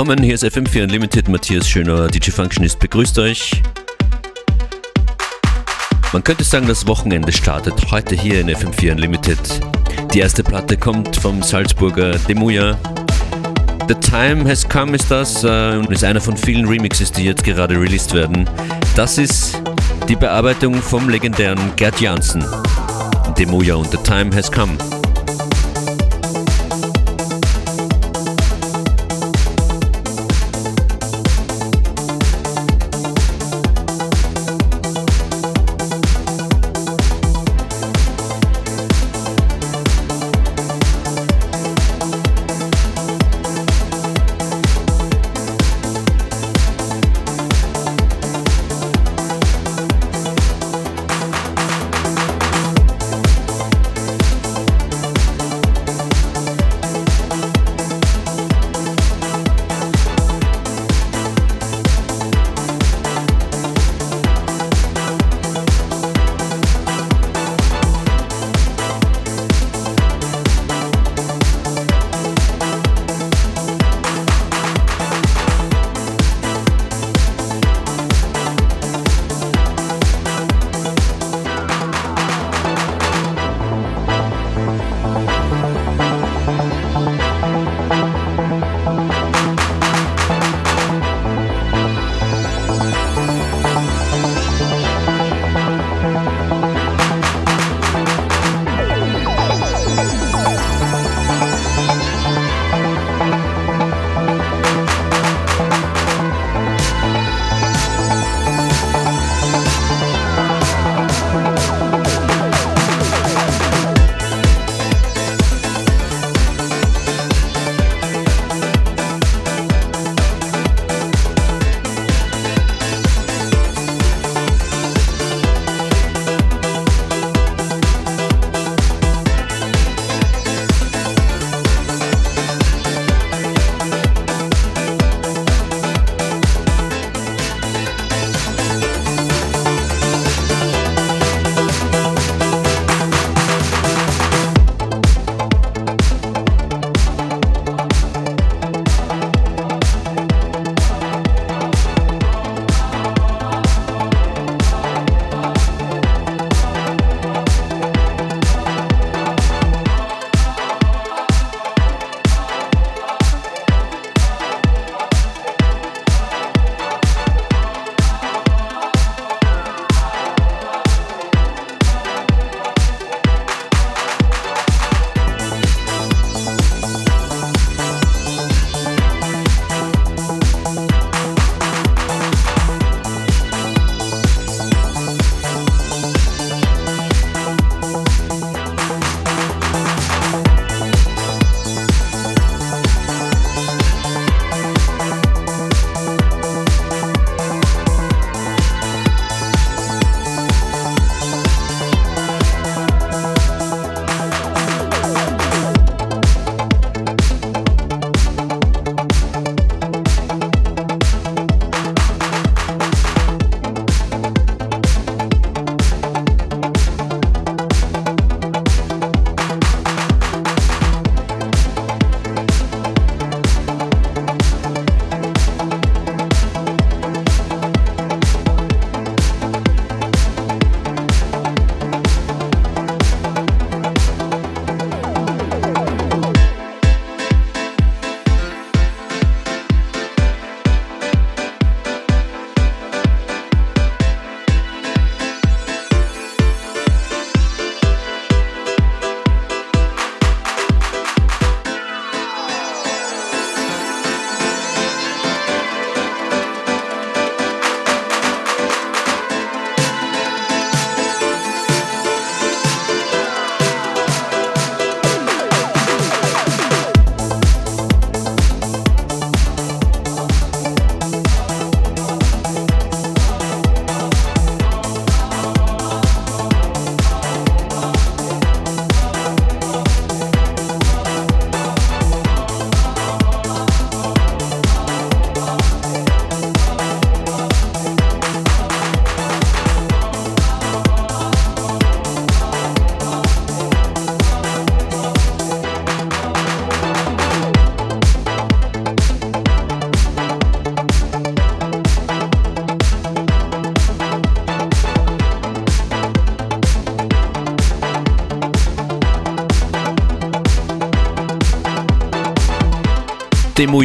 Willkommen, hier ist FM4 Unlimited. Matthias Schöner, DJ Functionist, begrüßt euch. Man könnte sagen, das Wochenende startet heute hier in FM4 Unlimited. Die erste Platte kommt vom Salzburger Demuya. The Time Has Come ist das äh, und ist einer von vielen Remixes, die jetzt gerade released werden. Das ist die Bearbeitung vom legendären Gerd Janssen. Demuya und The Time Has Come.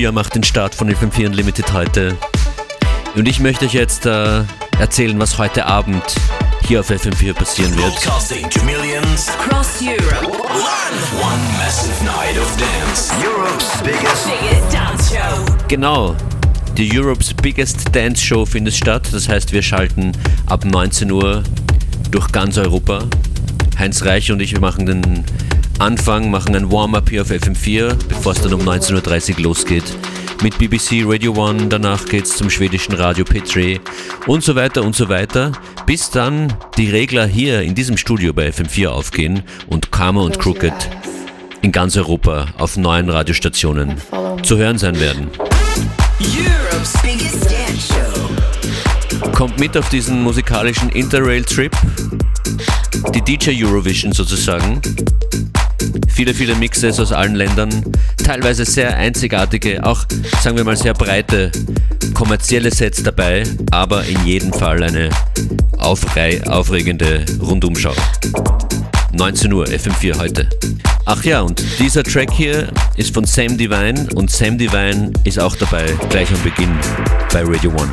Demuja macht den Start von FM4 Unlimited heute. Und ich möchte euch jetzt äh, erzählen, was heute Abend hier auf FM4 passieren wird. Genau. Die Europe's Biggest Dance Show findet statt. Das heißt, wir schalten ab 19 Uhr durch ganz Europa. Heinz Reich und ich machen den Anfang, machen ein Warm-up hier auf FM4, bevor es dann um 19.30 Uhr losgeht. Mit BBC Radio One, danach geht es zum schwedischen Radio P3 und so weiter und so weiter, bis dann die Regler hier in diesem Studio bei FM4 aufgehen und Karma und Crooked in ganz Europa auf neuen Radiostationen zu hören sein werden. Kommt mit auf diesen musikalischen Interrail-Trip, die DJ Eurovision sozusagen. Viele, viele Mixes aus allen Ländern, teilweise sehr einzigartige, auch sagen wir mal sehr breite kommerzielle Sets dabei, aber in jedem Fall eine aufregende Rundumschau. 19 Uhr, FM4 heute. Ach ja, und dieser Track hier ist von Sam Divine und Sam Divine ist auch dabei, gleich am Beginn bei Radio One.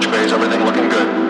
couch phase, everything looking good.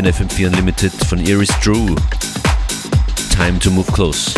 Hier in FM4 Unlimited von Iris Drew. Time to move close.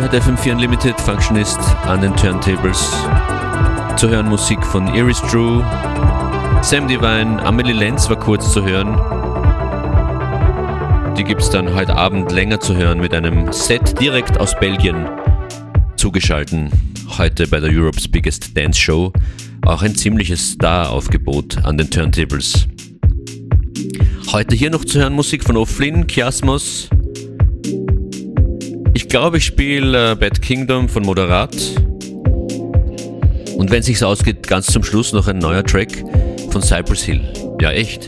Ihr hört FM4 Unlimited, Functionist an den Turntables. Zu hören Musik von Iris Drew, Sam Divine, Amelie Lenz war kurz zu hören. Die gibt es dann heute Abend länger zu hören mit einem Set direkt aus Belgien zugeschalten. Heute bei der Europe's Biggest Dance Show. Auch ein ziemliches Star-Aufgebot an den Turntables. Heute hier noch zu hören Musik von O'Flynn, Chiasmos, glaube, ich spiele äh, Bad Kingdom von Moderat. Und wenn sich's ausgeht, ganz zum Schluss noch ein neuer Track von Cypress Hill. Ja, echt.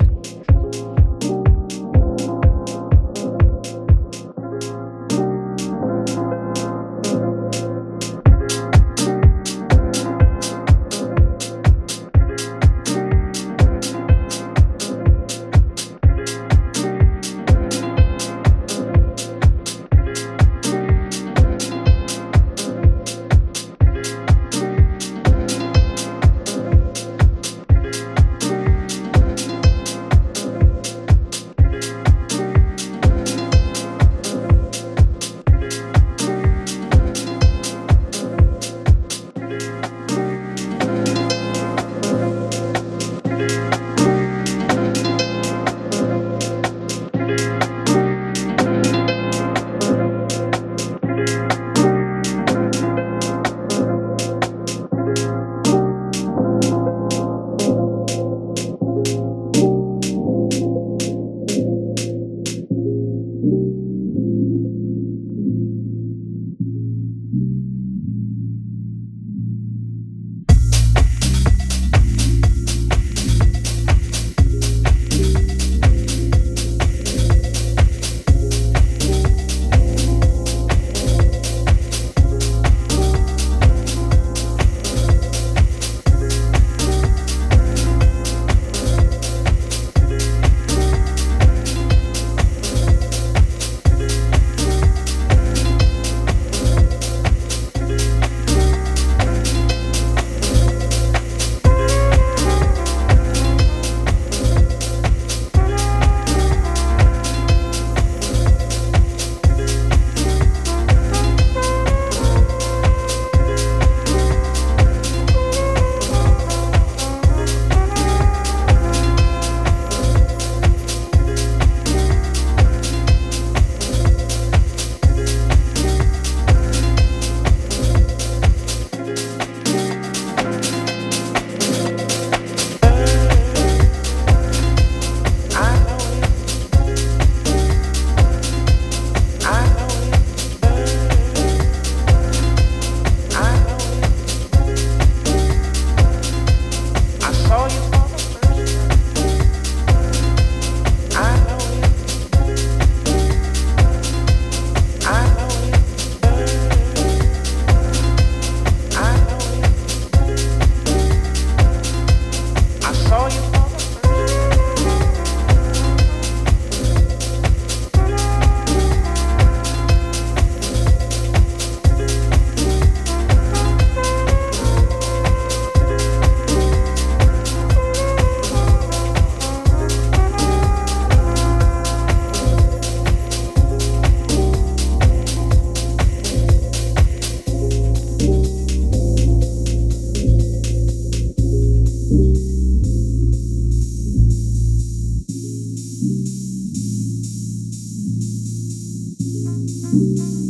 you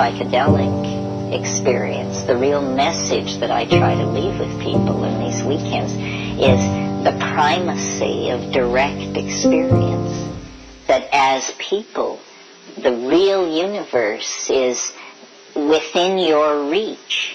psychedelic experience, the real message that I try to leave with people in these weekends is the primacy of direct experience. That as people, the real universe is within your reach,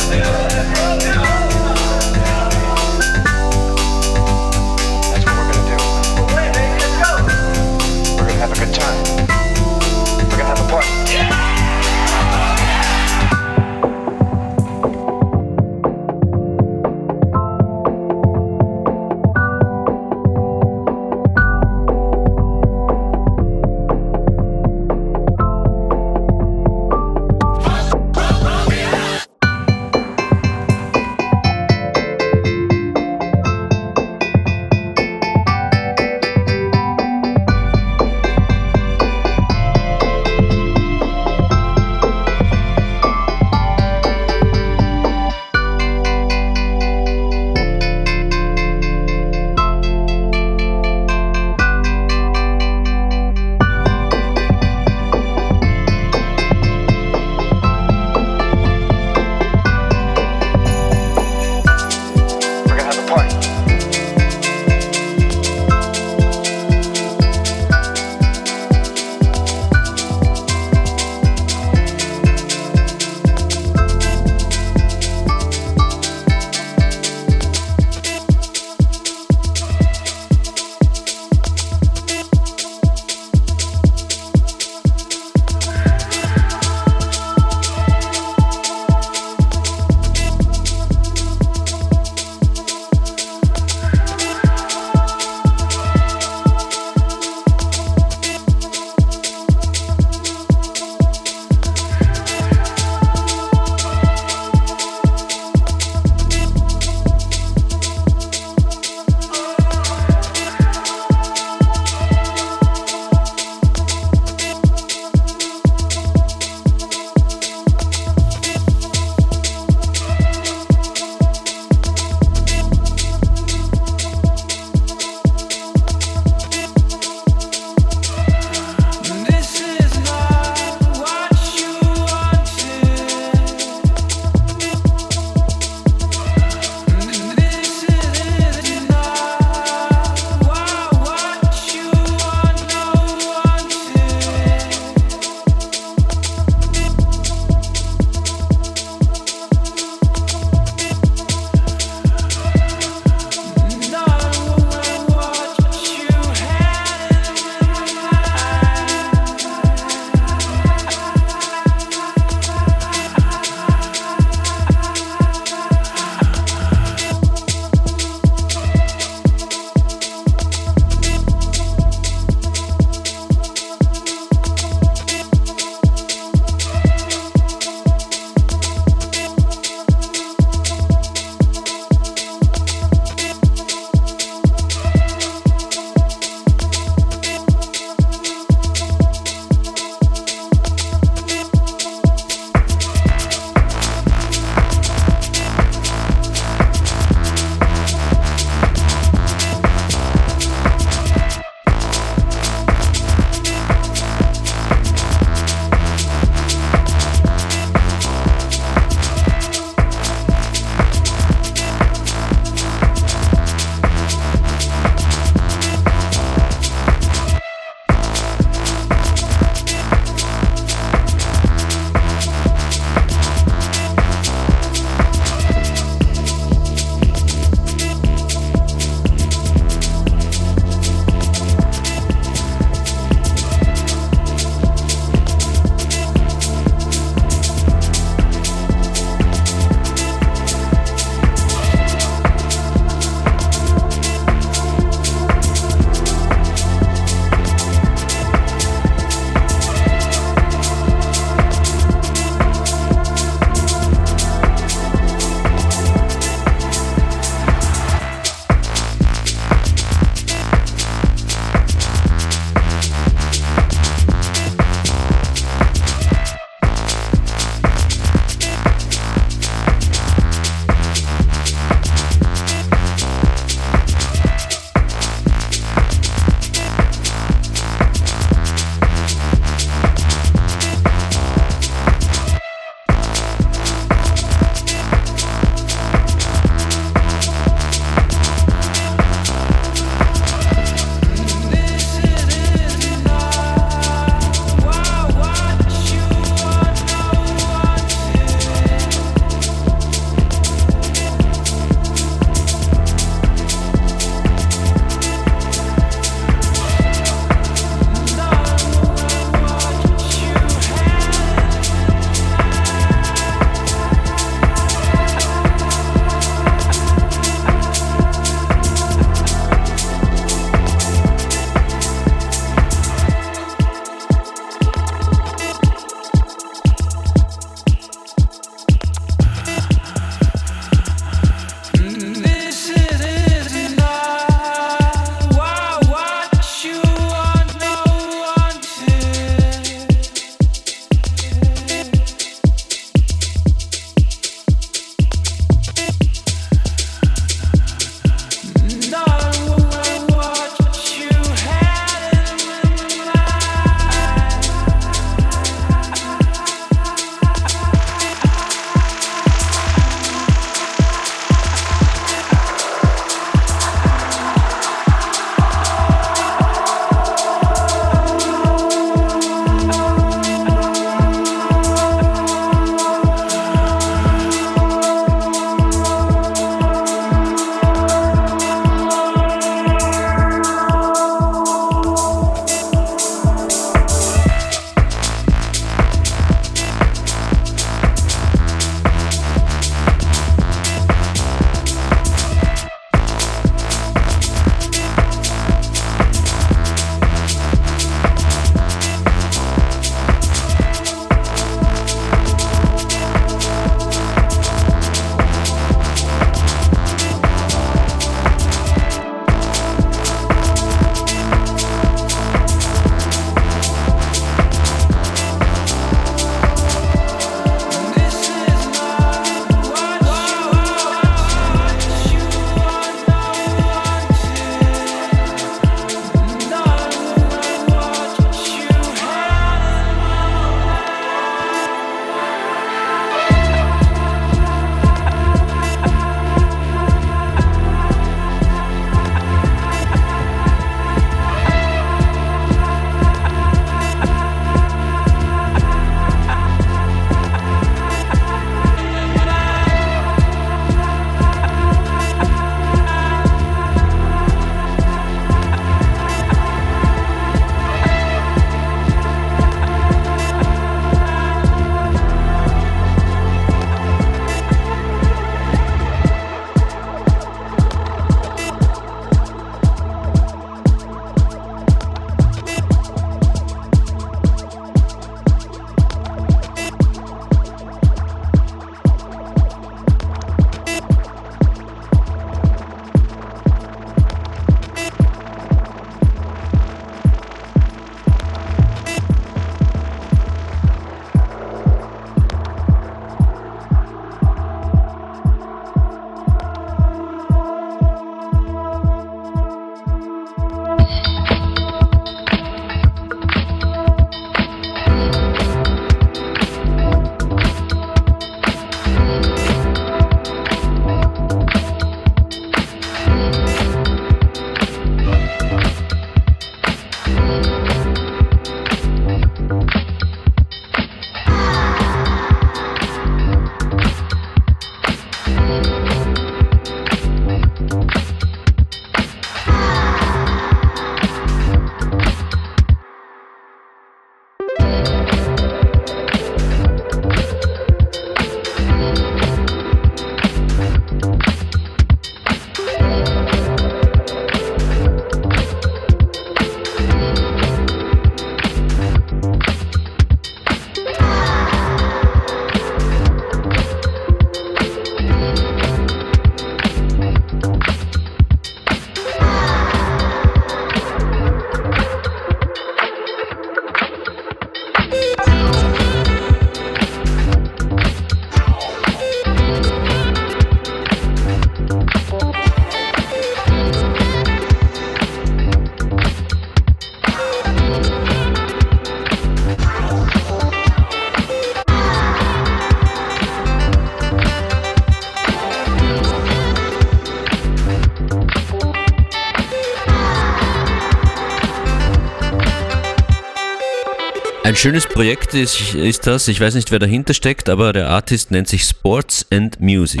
schönes Projekt ist, ist das, ich weiß nicht, wer dahinter steckt, aber der Artist nennt sich Sports and Music.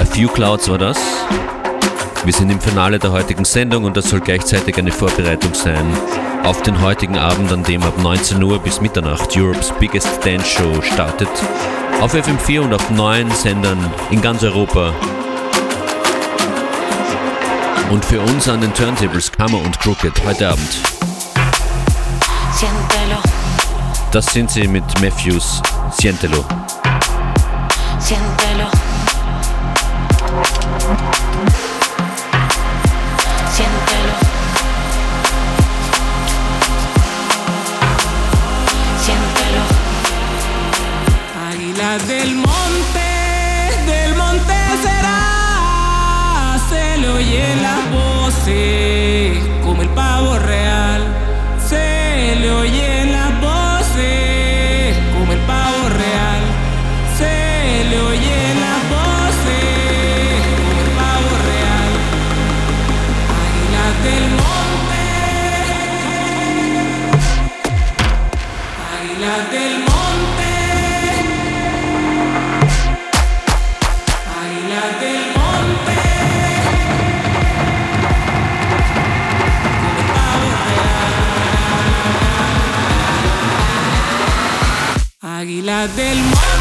A Few Clouds war das. Wir sind im Finale der heutigen Sendung und das soll gleichzeitig eine Vorbereitung sein auf den heutigen Abend, an dem ab 19 Uhr bis Mitternacht Europe's Biggest Dance Show startet. Auf FM4 und auf neun Sendern in ganz Europa. Und für uns an den Turntables Kammer und Crooked heute Abend. Siéntelo, Das sind sie mit Matthews Sientelo. siéntelo. Siéntelo. Siéntelo. Águila del monte, real. Águila del monte.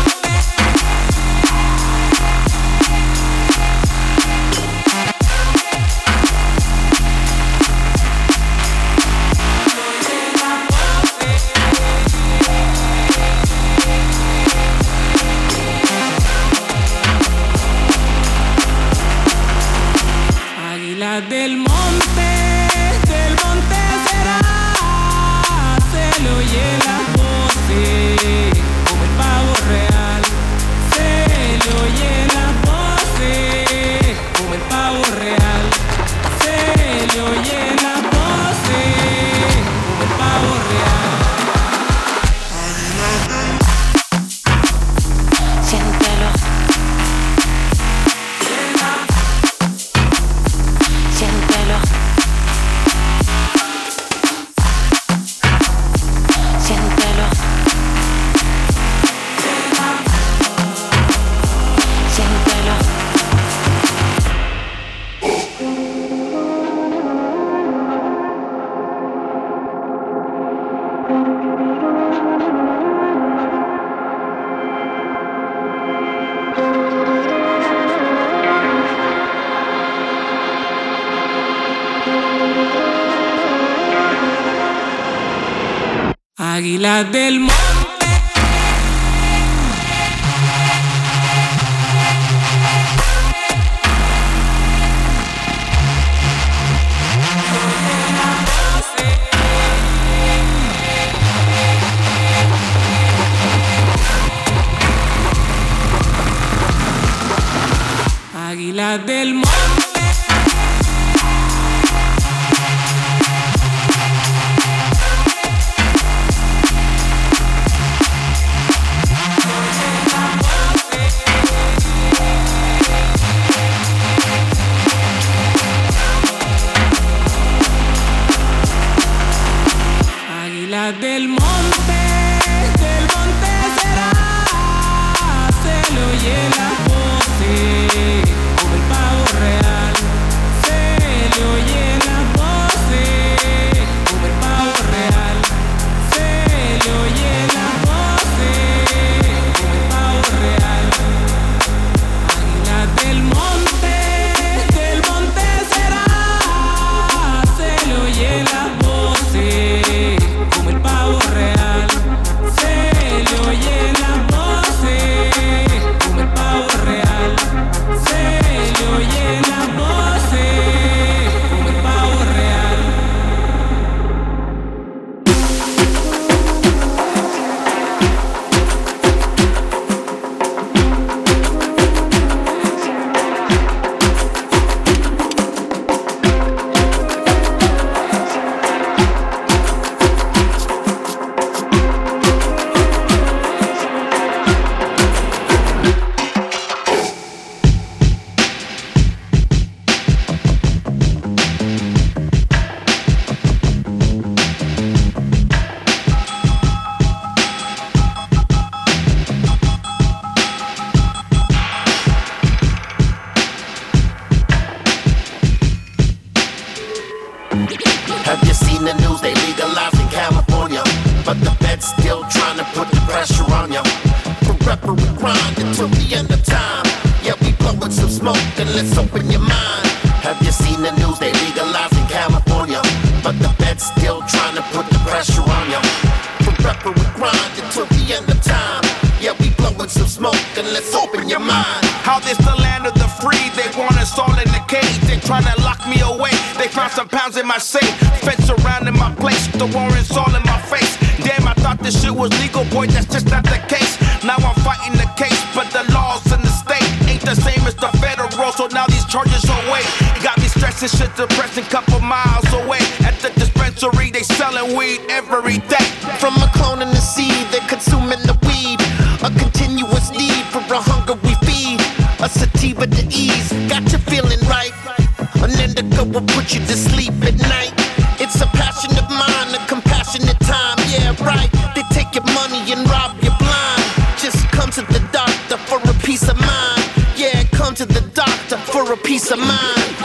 Have you seen the news? They legalized in California. But the feds still trying to put the pressure on ya. Forever we grind until the end of time. Yeah, we blowing some smoke and let's open your mind. Have you seen the news? They legalized in California. But the feds still trying to put the pressure on ya. Forever we grind until the end of time. Yeah, we blowing some smoke and let's open your mind. How this the found some pounds in my safe. Fence around in my place. The warrants all in my face. Damn, I thought this shit was legal, boy. That's just not the case. Now I'm fighting the case, but the laws in the state ain't the same as the federal. So now these charges are away. Got me stressing shit, depressing. Couple miles away at the dispensary, they selling weed every day. From a clone in the seed, they're consuming the weed. A continuous need for a hunger we feed. A sativa to ease, got you feeling will put you to sleep at night. It's a passion of mine, a compassionate time, yeah, right. They take your money and rob you blind. Just come to the doctor for a peace of mind. Yeah, come to the doctor for a peace of mind.